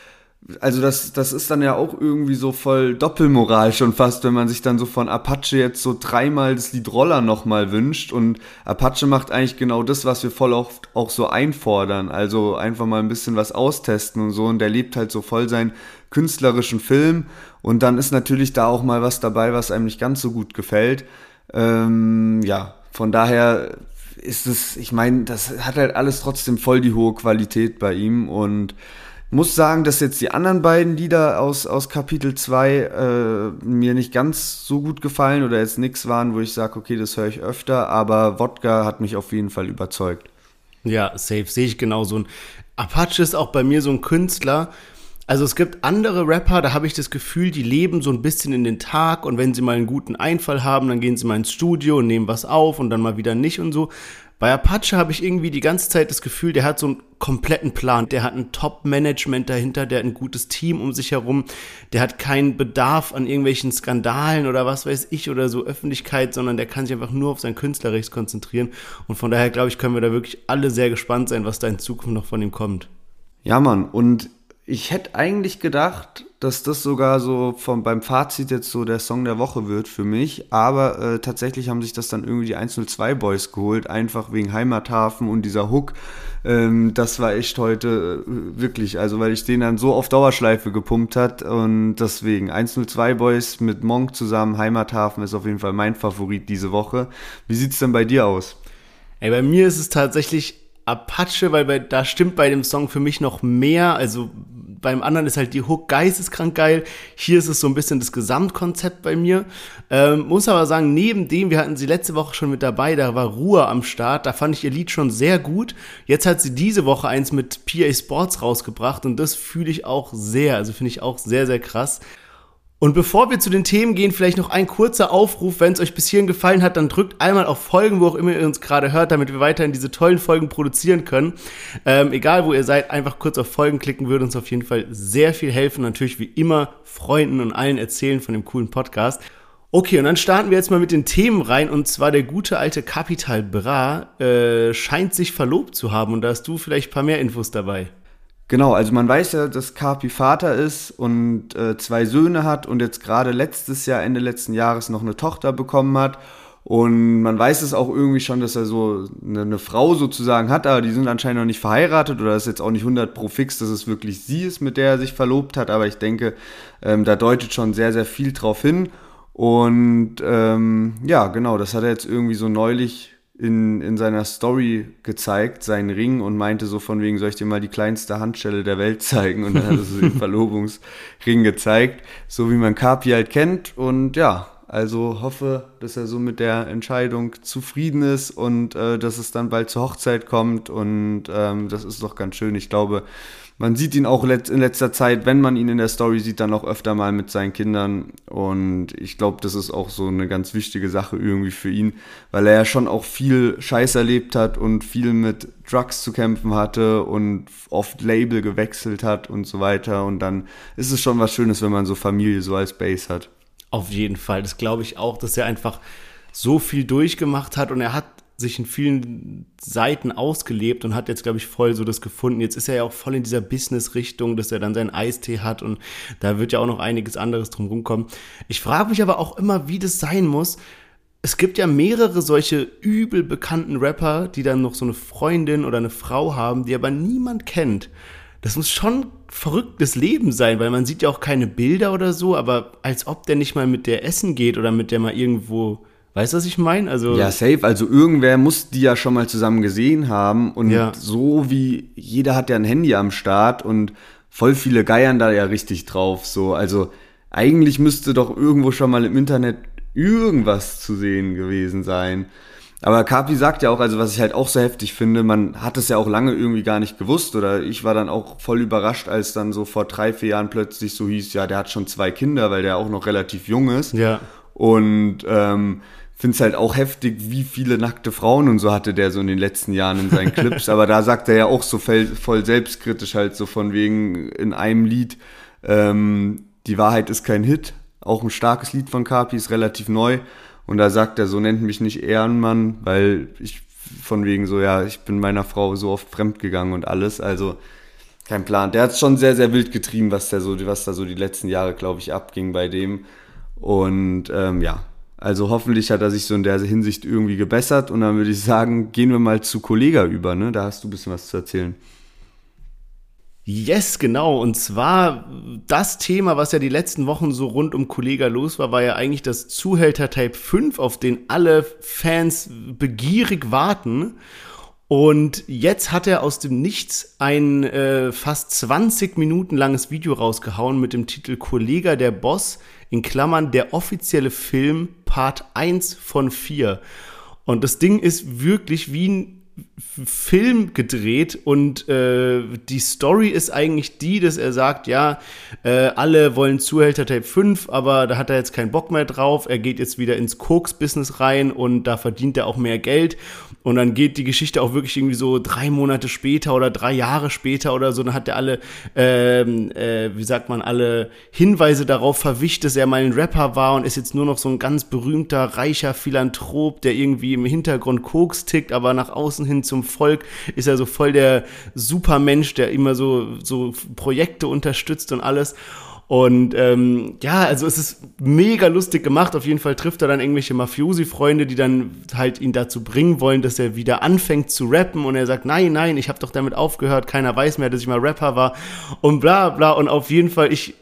also das, das ist dann ja auch irgendwie so voll Doppelmoral schon fast, wenn man sich dann so von Apache jetzt so dreimal das Lied Roller nochmal wünscht und Apache macht eigentlich genau das, was wir voll oft auch so einfordern, also einfach mal ein bisschen was austesten und so und der lebt halt so voll seinen künstlerischen Film und dann ist natürlich da auch mal was dabei, was einem nicht ganz so gut gefällt. Ähm, ja, von daher ist es, ich meine, das hat halt alles trotzdem voll die hohe Qualität bei ihm und muss sagen, dass jetzt die anderen beiden Lieder aus, aus Kapitel 2 äh, mir nicht ganz so gut gefallen oder jetzt nichts waren, wo ich sage, okay, das höre ich öfter, aber Wodka hat mich auf jeden Fall überzeugt. Ja, safe, sehe ich genauso. Und Apache ist auch bei mir so ein Künstler, Also es gibt andere Rapper, da habe ich das Gefühl, die leben so ein bisschen in den Tag und wenn sie mal einen guten Einfall haben, dann gehen sie mal ins Studio und nehmen was auf und dann mal wieder nicht und so. Bei Apache habe ich irgendwie die ganze Zeit das Gefühl, der hat so einen kompletten Plan. Der hat ein Top-Management dahinter, der hat ein gutes Team um sich herum. Der hat keinen Bedarf an irgendwelchen Skandalen oder was weiß ich oder so Öffentlichkeit, sondern der kann sich einfach nur auf sein Künstlerrecht konzentrieren. Und von daher, glaube ich, können wir da wirklich alle sehr gespannt sein, was da in Zukunft noch von ihm kommt. Ja, Mann. Und ich hätte eigentlich gedacht, dass das sogar so vom, beim Fazit jetzt so der Song der Woche wird für mich. Aber äh, tatsächlich haben sich das dann irgendwie die 102 Boys geholt, einfach wegen Heimathafen und dieser Hook. Ähm, das war echt heute äh, wirklich, also weil ich den dann so auf Dauerschleife gepumpt hat und deswegen 102 Boys mit Monk zusammen, Heimathafen ist auf jeden Fall mein Favorit diese Woche. Wie sieht's denn bei dir aus? Ey, bei mir ist es tatsächlich Apache, weil bei, da stimmt bei dem Song für mich noch mehr. Also beim anderen ist halt die Hook geisteskrank geil. Hier ist es so ein bisschen das Gesamtkonzept bei mir. Ähm, muss aber sagen, neben dem, wir hatten sie letzte Woche schon mit dabei, da war Ruhe am Start. Da fand ich ihr Lied schon sehr gut. Jetzt hat sie diese Woche eins mit PA Sports rausgebracht und das fühle ich auch sehr. Also finde ich auch sehr, sehr krass. Und bevor wir zu den Themen gehen, vielleicht noch ein kurzer Aufruf. Wenn es euch bis hierhin gefallen hat, dann drückt einmal auf Folgen, wo auch immer ihr uns gerade hört, damit wir weiterhin diese tollen Folgen produzieren können. Ähm, egal wo ihr seid, einfach kurz auf Folgen klicken, würde uns auf jeden Fall sehr viel helfen. Natürlich wie immer Freunden und allen erzählen von dem coolen Podcast. Okay, und dann starten wir jetzt mal mit den Themen rein. Und zwar der gute alte Capital Bra äh, scheint sich verlobt zu haben. Und da hast du vielleicht ein paar mehr Infos dabei. Genau, also man weiß ja, dass Carpi Vater ist und äh, zwei Söhne hat und jetzt gerade letztes Jahr, Ende letzten Jahres noch eine Tochter bekommen hat. Und man weiß es auch irgendwie schon, dass er so eine, eine, Frau sozusagen hat, aber die sind anscheinend noch nicht verheiratet oder ist jetzt auch nicht 100 pro fix, dass es wirklich sie ist, mit der er sich verlobt hat. Aber ich denke, ähm, da deutet schon sehr, sehr viel drauf hin. Und ähm, ja, genau, das hat er jetzt irgendwie so neulich in, in seiner Story gezeigt, seinen Ring, und meinte so von wegen, soll ich dir mal die kleinste Handschelle der Welt *laughs* zeigen? Und dann hat er so den Verlobungsring gezeigt, so wie man Kapi halt kennt. Und ja, also hoffe, dass er so mit der Entscheidung zufrieden ist und äh, dass es dann bald zur Hochzeit kommt. Und ähm, das ist doch ganz schön. Ich glaube, man sieht ihn auch in letzter Zeit, wenn man ihn in der Story sieht, dann auch öfter mal mit seinen Kindern. Und ich glaube, das ist auch so eine ganz wichtige Sache irgendwie für ihn, weil er ja schon auch viel Scheiß erlebt hat und viel mit Drugs zu kämpfen hatte und oft Label gewechselt hat und so weiter. Und dann ist es schon was Schönes, wenn man so Familie so als Base hat. Auf jeden Fall. Das glaube ich auch, dass er einfach so viel durchgemacht hat und er hat sich in vielen Seiten ausgelebt und hat jetzt, glaube ich, voll so das gefunden. Jetzt ist er ja auch voll in dieser Business-Richtung, dass er dann seinen Eistee hat und da wird ja auch noch einiges anderes drum rumkommen. Ich frage mich aber auch immer, wie das sein muss. Es gibt ja mehrere solche übel bekannten Rapper, die dann noch so eine Freundin oder eine Frau haben, die aber niemand kennt. Das muss schon verrücktes Leben sein, weil man sieht ja auch keine Bilder oder so, aber als ob der nicht mal mit der essen geht oder mit der mal irgendwo Weißt du, was ich meine? Also ja, safe. Also irgendwer muss die ja schon mal zusammen gesehen haben. Und ja. so wie jeder hat ja ein Handy am Start und voll viele geiern da ja richtig drauf. So, also eigentlich müsste doch irgendwo schon mal im Internet irgendwas zu sehen gewesen sein. Aber Kapi sagt ja auch, also was ich halt auch so heftig finde, man hat es ja auch lange irgendwie gar nicht gewusst oder ich war dann auch voll überrascht, als dann so vor drei, vier Jahren plötzlich so hieß, ja, der hat schon zwei Kinder, weil der auch noch relativ jung ist. Ja. Und ähm, finde es halt auch heftig, wie viele nackte Frauen und so hatte der so in den letzten Jahren in seinen Clips. Aber da sagt er ja auch so voll, selbstkritisch halt so von wegen in einem Lied, ähm, die Wahrheit ist kein Hit. Auch ein starkes Lied von Kapi, ist relativ neu. Und da sagt er, so nennt mich nicht Ehrenmann, weil ich von wegen so, ja, ich bin meiner Frau so oft fremdgegangen und alles. Also kein Plan. Der hat schon sehr, sehr wild getrieben, was, der so, was da so die letzten Jahre, glaube ich, abging bei dem. Und ähm, ja, also hoffentlich hat er sich so in der Hinsicht irgendwie gebessert. Und dann würde ich sagen, gehen wir mal zu Kollega über. Ne? Da hast du ein bisschen was zu erzählen. Yes, genau. Und zwar das Thema, was ja die letzten Wochen so rund um Kollega los war, war ja eigentlich das Zuhälter Type 5, auf den alle Fans begierig warten. Und jetzt hat er aus dem Nichts ein äh, fast 20 Minuten langes Video rausgehauen mit dem Titel Kollega der Boss in Klammern der offizielle Film Part 1 von 4. Und das Ding ist wirklich wie ein Film gedreht und äh, die Story ist eigentlich die, dass er sagt, ja, äh, alle wollen Zuhälter Tape 5, aber da hat er jetzt keinen Bock mehr drauf. Er geht jetzt wieder ins Koks-Business rein und da verdient er auch mehr Geld. Und dann geht die Geschichte auch wirklich irgendwie so drei Monate später oder drei Jahre später oder so. Dann hat er alle, ähm, äh, wie sagt man, alle Hinweise darauf verwischt, dass er mal ein Rapper war und ist jetzt nur noch so ein ganz berühmter, reicher Philanthrop, der irgendwie im Hintergrund Koks tickt, aber nach außen hin zum Volk ist er so voll der Supermensch, der immer so, so Projekte unterstützt und alles. Und ähm, ja, also es ist mega lustig gemacht. Auf jeden Fall trifft er dann irgendwelche Mafiosi-Freunde, die dann halt ihn dazu bringen wollen, dass er wieder anfängt zu rappen. Und er sagt, nein, nein, ich habe doch damit aufgehört. Keiner weiß mehr, dass ich mal Rapper war. Und bla bla. Und auf jeden Fall, ich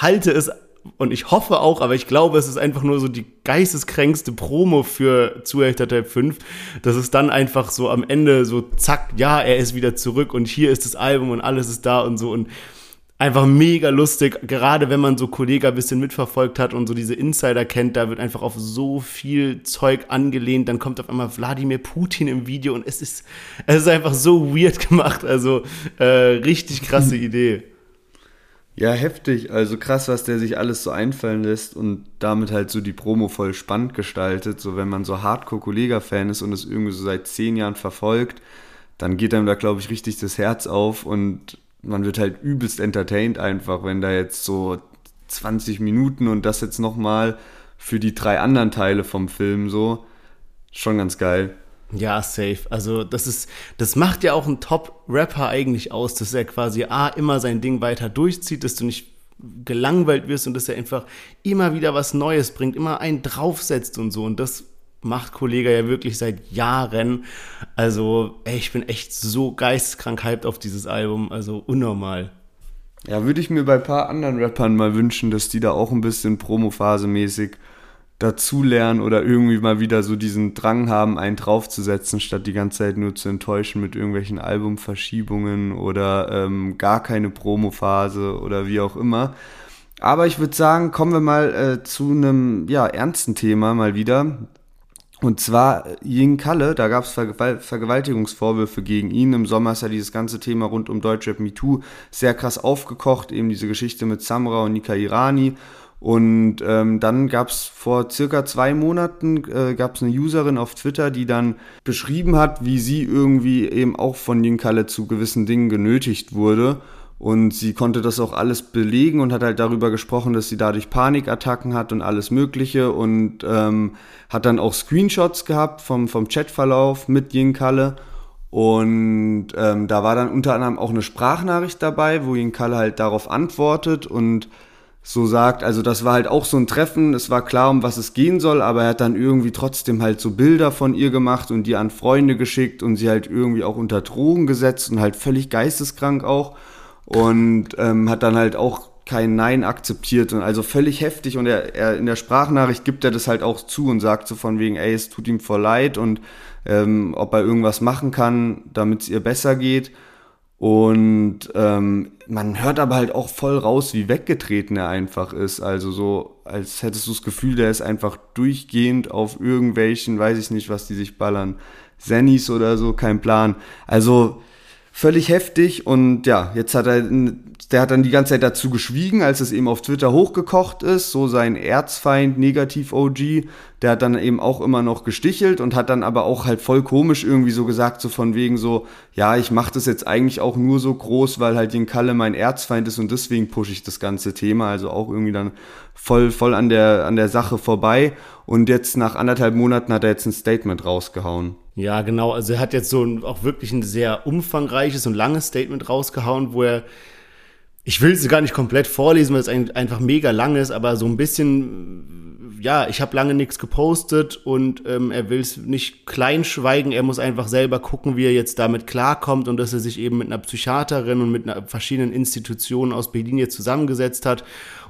halte es und ich hoffe auch, aber ich glaube, es ist einfach nur so die geisteskränkste Promo für Zuhälter Type 5, dass es dann einfach so am Ende so zack, ja, er ist wieder zurück und hier ist das Album und alles ist da und so und einfach mega lustig, gerade wenn man so Kollega ein bisschen mitverfolgt hat und so diese Insider kennt, da wird einfach auf so viel Zeug angelehnt, dann kommt auf einmal Wladimir Putin im Video und es ist, es ist einfach so weird *laughs* gemacht, also äh, richtig krasse *laughs* Idee. Ja, heftig. Also krass, was der sich alles so einfallen lässt und damit halt so die Promo voll spannend gestaltet. So, wenn man so Hardcore-Kollega-Fan ist und es irgendwie so seit zehn Jahren verfolgt, dann geht einem da, glaube ich, richtig das Herz auf und man wird halt übelst entertained einfach, wenn da jetzt so 20 Minuten und das jetzt nochmal für die drei anderen Teile vom Film so. Schon ganz geil. Ja, safe. Also das ist, das macht ja auch einen Top-Rapper eigentlich aus, dass er quasi A, immer sein Ding weiter durchzieht, dass du nicht gelangweilt wirst und dass er einfach immer wieder was Neues bringt, immer einen draufsetzt und so. Und das macht Kollege ja wirklich seit Jahren. Also, ey, ich bin echt so geisteskrank hyped auf dieses Album. Also unnormal. Ja, würde ich mir bei ein paar anderen Rappern mal wünschen, dass die da auch ein bisschen Promophase mäßig dazulernen oder irgendwie mal wieder so diesen Drang haben, einen draufzusetzen, statt die ganze Zeit nur zu enttäuschen mit irgendwelchen Albumverschiebungen oder ähm, gar keine Promophase oder wie auch immer. Aber ich würde sagen, kommen wir mal äh, zu einem ja, ernsten Thema mal wieder. Und zwar Ying Kalle, da gab es Vergewalt Vergewaltigungsvorwürfe gegen ihn. Im Sommer ist ja dieses ganze Thema rund um Deutschrap MeToo sehr krass aufgekocht, eben diese Geschichte mit Samra und Nika Irani. Und ähm, dann gab es vor circa zwei Monaten äh, gab es eine Userin auf Twitter, die dann beschrieben hat, wie sie irgendwie eben auch von Kalle zu gewissen Dingen genötigt wurde. Und sie konnte das auch alles belegen und hat halt darüber gesprochen, dass sie dadurch Panikattacken hat und alles Mögliche und ähm, hat dann auch Screenshots gehabt vom, vom Chatverlauf mit Kalle. Und ähm, da war dann unter anderem auch eine Sprachnachricht dabei, wo Kalle halt darauf antwortet und so sagt, also das war halt auch so ein Treffen, es war klar, um was es gehen soll, aber er hat dann irgendwie trotzdem halt so Bilder von ihr gemacht und die an Freunde geschickt und sie halt irgendwie auch unter Drogen gesetzt und halt völlig geisteskrank auch und ähm, hat dann halt auch kein Nein akzeptiert und also völlig heftig und er, er in der Sprachnachricht gibt er das halt auch zu und sagt so von wegen, ey, es tut ihm voll leid und ähm, ob er irgendwas machen kann, damit es ihr besser geht und ähm, man hört aber halt auch voll raus, wie weggetreten er einfach ist. Also so, als hättest du das Gefühl, der ist einfach durchgehend auf irgendwelchen, weiß ich nicht, was die sich ballern, Zennies oder so, kein Plan. Also völlig heftig und ja, jetzt hat er, der hat dann die ganze Zeit dazu geschwiegen, als es eben auf Twitter hochgekocht ist, so sein Erzfeind, Negativ-OG, der hat dann eben auch immer noch gestichelt und hat dann aber auch halt voll komisch irgendwie so gesagt, so von wegen so, ja, ich mach das jetzt eigentlich auch nur so groß, weil halt den Kalle mein Erzfeind ist und deswegen pushe ich das ganze Thema, also auch irgendwie dann voll, voll an der, an der Sache vorbei und jetzt nach anderthalb Monaten hat er jetzt ein Statement rausgehauen. Ja, genau. Also er hat jetzt so ein, auch wirklich ein sehr umfangreiches und langes Statement rausgehauen, wo er, ich will es gar nicht komplett vorlesen, weil es ein, einfach mega lang ist, aber so ein bisschen, ja, ich habe lange nichts gepostet und ähm, er will es nicht kleinschweigen. Er muss einfach selber gucken, wie er jetzt damit klarkommt und dass er sich eben mit einer Psychiaterin und mit einer, verschiedenen Institutionen aus Berlin jetzt zusammengesetzt hat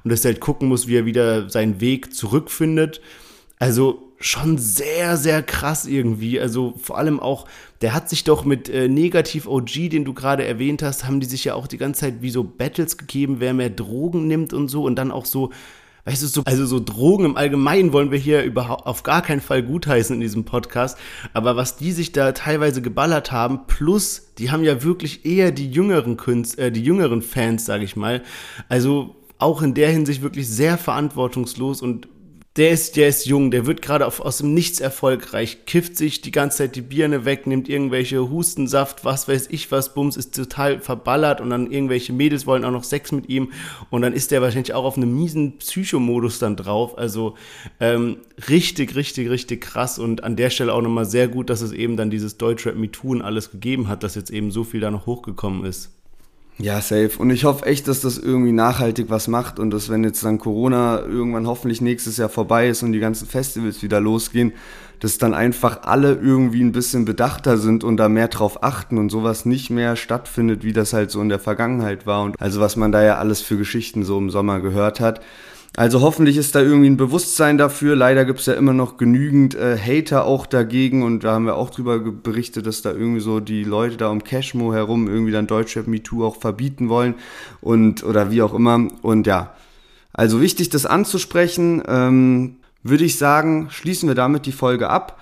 und dass er halt gucken muss, wie er wieder seinen Weg zurückfindet. Also schon sehr, sehr krass irgendwie. Also vor allem auch, der hat sich doch mit äh, Negativ OG, den du gerade erwähnt hast, haben die sich ja auch die ganze Zeit wie so Battles gegeben, wer mehr Drogen nimmt und so und dann auch so, weißt du, so, also so Drogen im Allgemeinen wollen wir hier überhaupt auf gar keinen Fall gutheißen in diesem Podcast. Aber was die sich da teilweise geballert haben, plus die haben ja wirklich eher die jüngeren Künstler, äh, die jüngeren Fans, sage ich mal. Also auch in der Hinsicht wirklich sehr verantwortungslos und der ist, der ist jung, der wird gerade aus dem Nichts erfolgreich, kifft sich die ganze Zeit die Birne weg, nimmt irgendwelche Hustensaft, was weiß ich was, Bums, ist total verballert und dann irgendwelche Mädels wollen auch noch Sex mit ihm und dann ist der wahrscheinlich auch auf einem miesen Psychomodus dann drauf. Also ähm, richtig, richtig, richtig krass und an der Stelle auch nochmal sehr gut, dass es eben dann dieses Deutschrap MeToo und alles gegeben hat, dass jetzt eben so viel da noch hochgekommen ist. Ja, safe. Und ich hoffe echt, dass das irgendwie nachhaltig was macht und dass, wenn jetzt dann Corona irgendwann hoffentlich nächstes Jahr vorbei ist und die ganzen Festivals wieder losgehen, dass dann einfach alle irgendwie ein bisschen bedachter sind und da mehr drauf achten und sowas nicht mehr stattfindet, wie das halt so in der Vergangenheit war. Und also was man da ja alles für Geschichten so im Sommer gehört hat. Also hoffentlich ist da irgendwie ein Bewusstsein dafür. Leider gibt es ja immer noch genügend äh, Hater auch dagegen und da haben wir auch drüber berichtet, dass da irgendwie so die Leute da um Cashmo herum irgendwie dann Deutschrap MeToo auch verbieten wollen und oder wie auch immer. Und ja, also wichtig, das anzusprechen. Ähm, würde ich sagen, schließen wir damit die Folge ab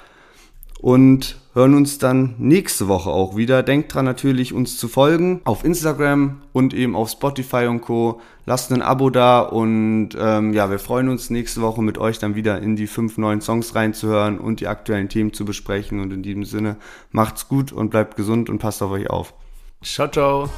und hören uns dann nächste Woche auch wieder. Denkt dran natürlich, uns zu folgen auf Instagram und eben auf Spotify und Co. Lasst ein Abo da und ähm, ja, wir freuen uns nächste Woche mit euch dann wieder in die fünf neuen Songs reinzuhören und die aktuellen Themen zu besprechen. Und in diesem Sinne macht's gut und bleibt gesund und passt auf euch auf. Ciao, ciao.